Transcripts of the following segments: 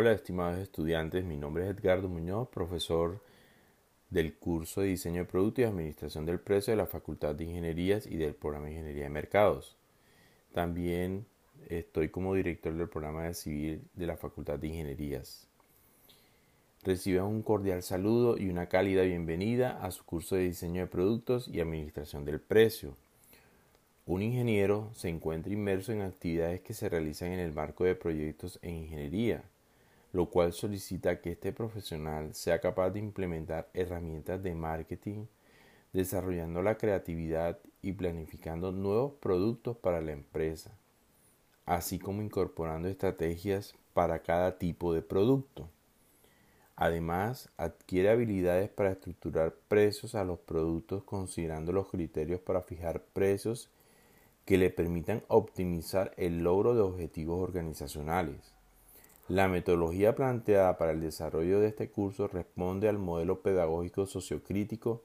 Hola estimados estudiantes, mi nombre es Edgardo Muñoz, profesor del curso de Diseño de Productos y Administración del Precio de la Facultad de Ingenierías y del programa de Ingeniería de Mercados. También estoy como director del programa de Civil de la Facultad de Ingenierías. Reciban un cordial saludo y una cálida bienvenida a su curso de Diseño de Productos y Administración del Precio. Un ingeniero se encuentra inmerso en actividades que se realizan en el marco de proyectos en ingeniería lo cual solicita que este profesional sea capaz de implementar herramientas de marketing, desarrollando la creatividad y planificando nuevos productos para la empresa, así como incorporando estrategias para cada tipo de producto. Además, adquiere habilidades para estructurar precios a los productos considerando los criterios para fijar precios que le permitan optimizar el logro de objetivos organizacionales. La metodología planteada para el desarrollo de este curso responde al modelo pedagógico sociocrítico,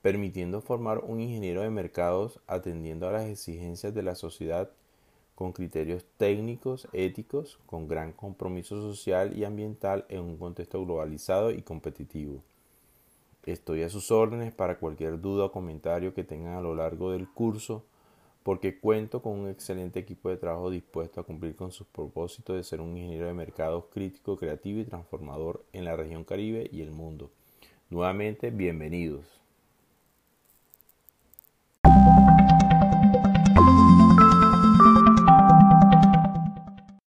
permitiendo formar un ingeniero de mercados atendiendo a las exigencias de la sociedad con criterios técnicos, éticos, con gran compromiso social y ambiental en un contexto globalizado y competitivo. Estoy a sus órdenes para cualquier duda o comentario que tengan a lo largo del curso porque cuento con un excelente equipo de trabajo dispuesto a cumplir con sus propósitos de ser un ingeniero de mercados crítico, creativo y transformador en la región Caribe y el mundo. Nuevamente, bienvenidos.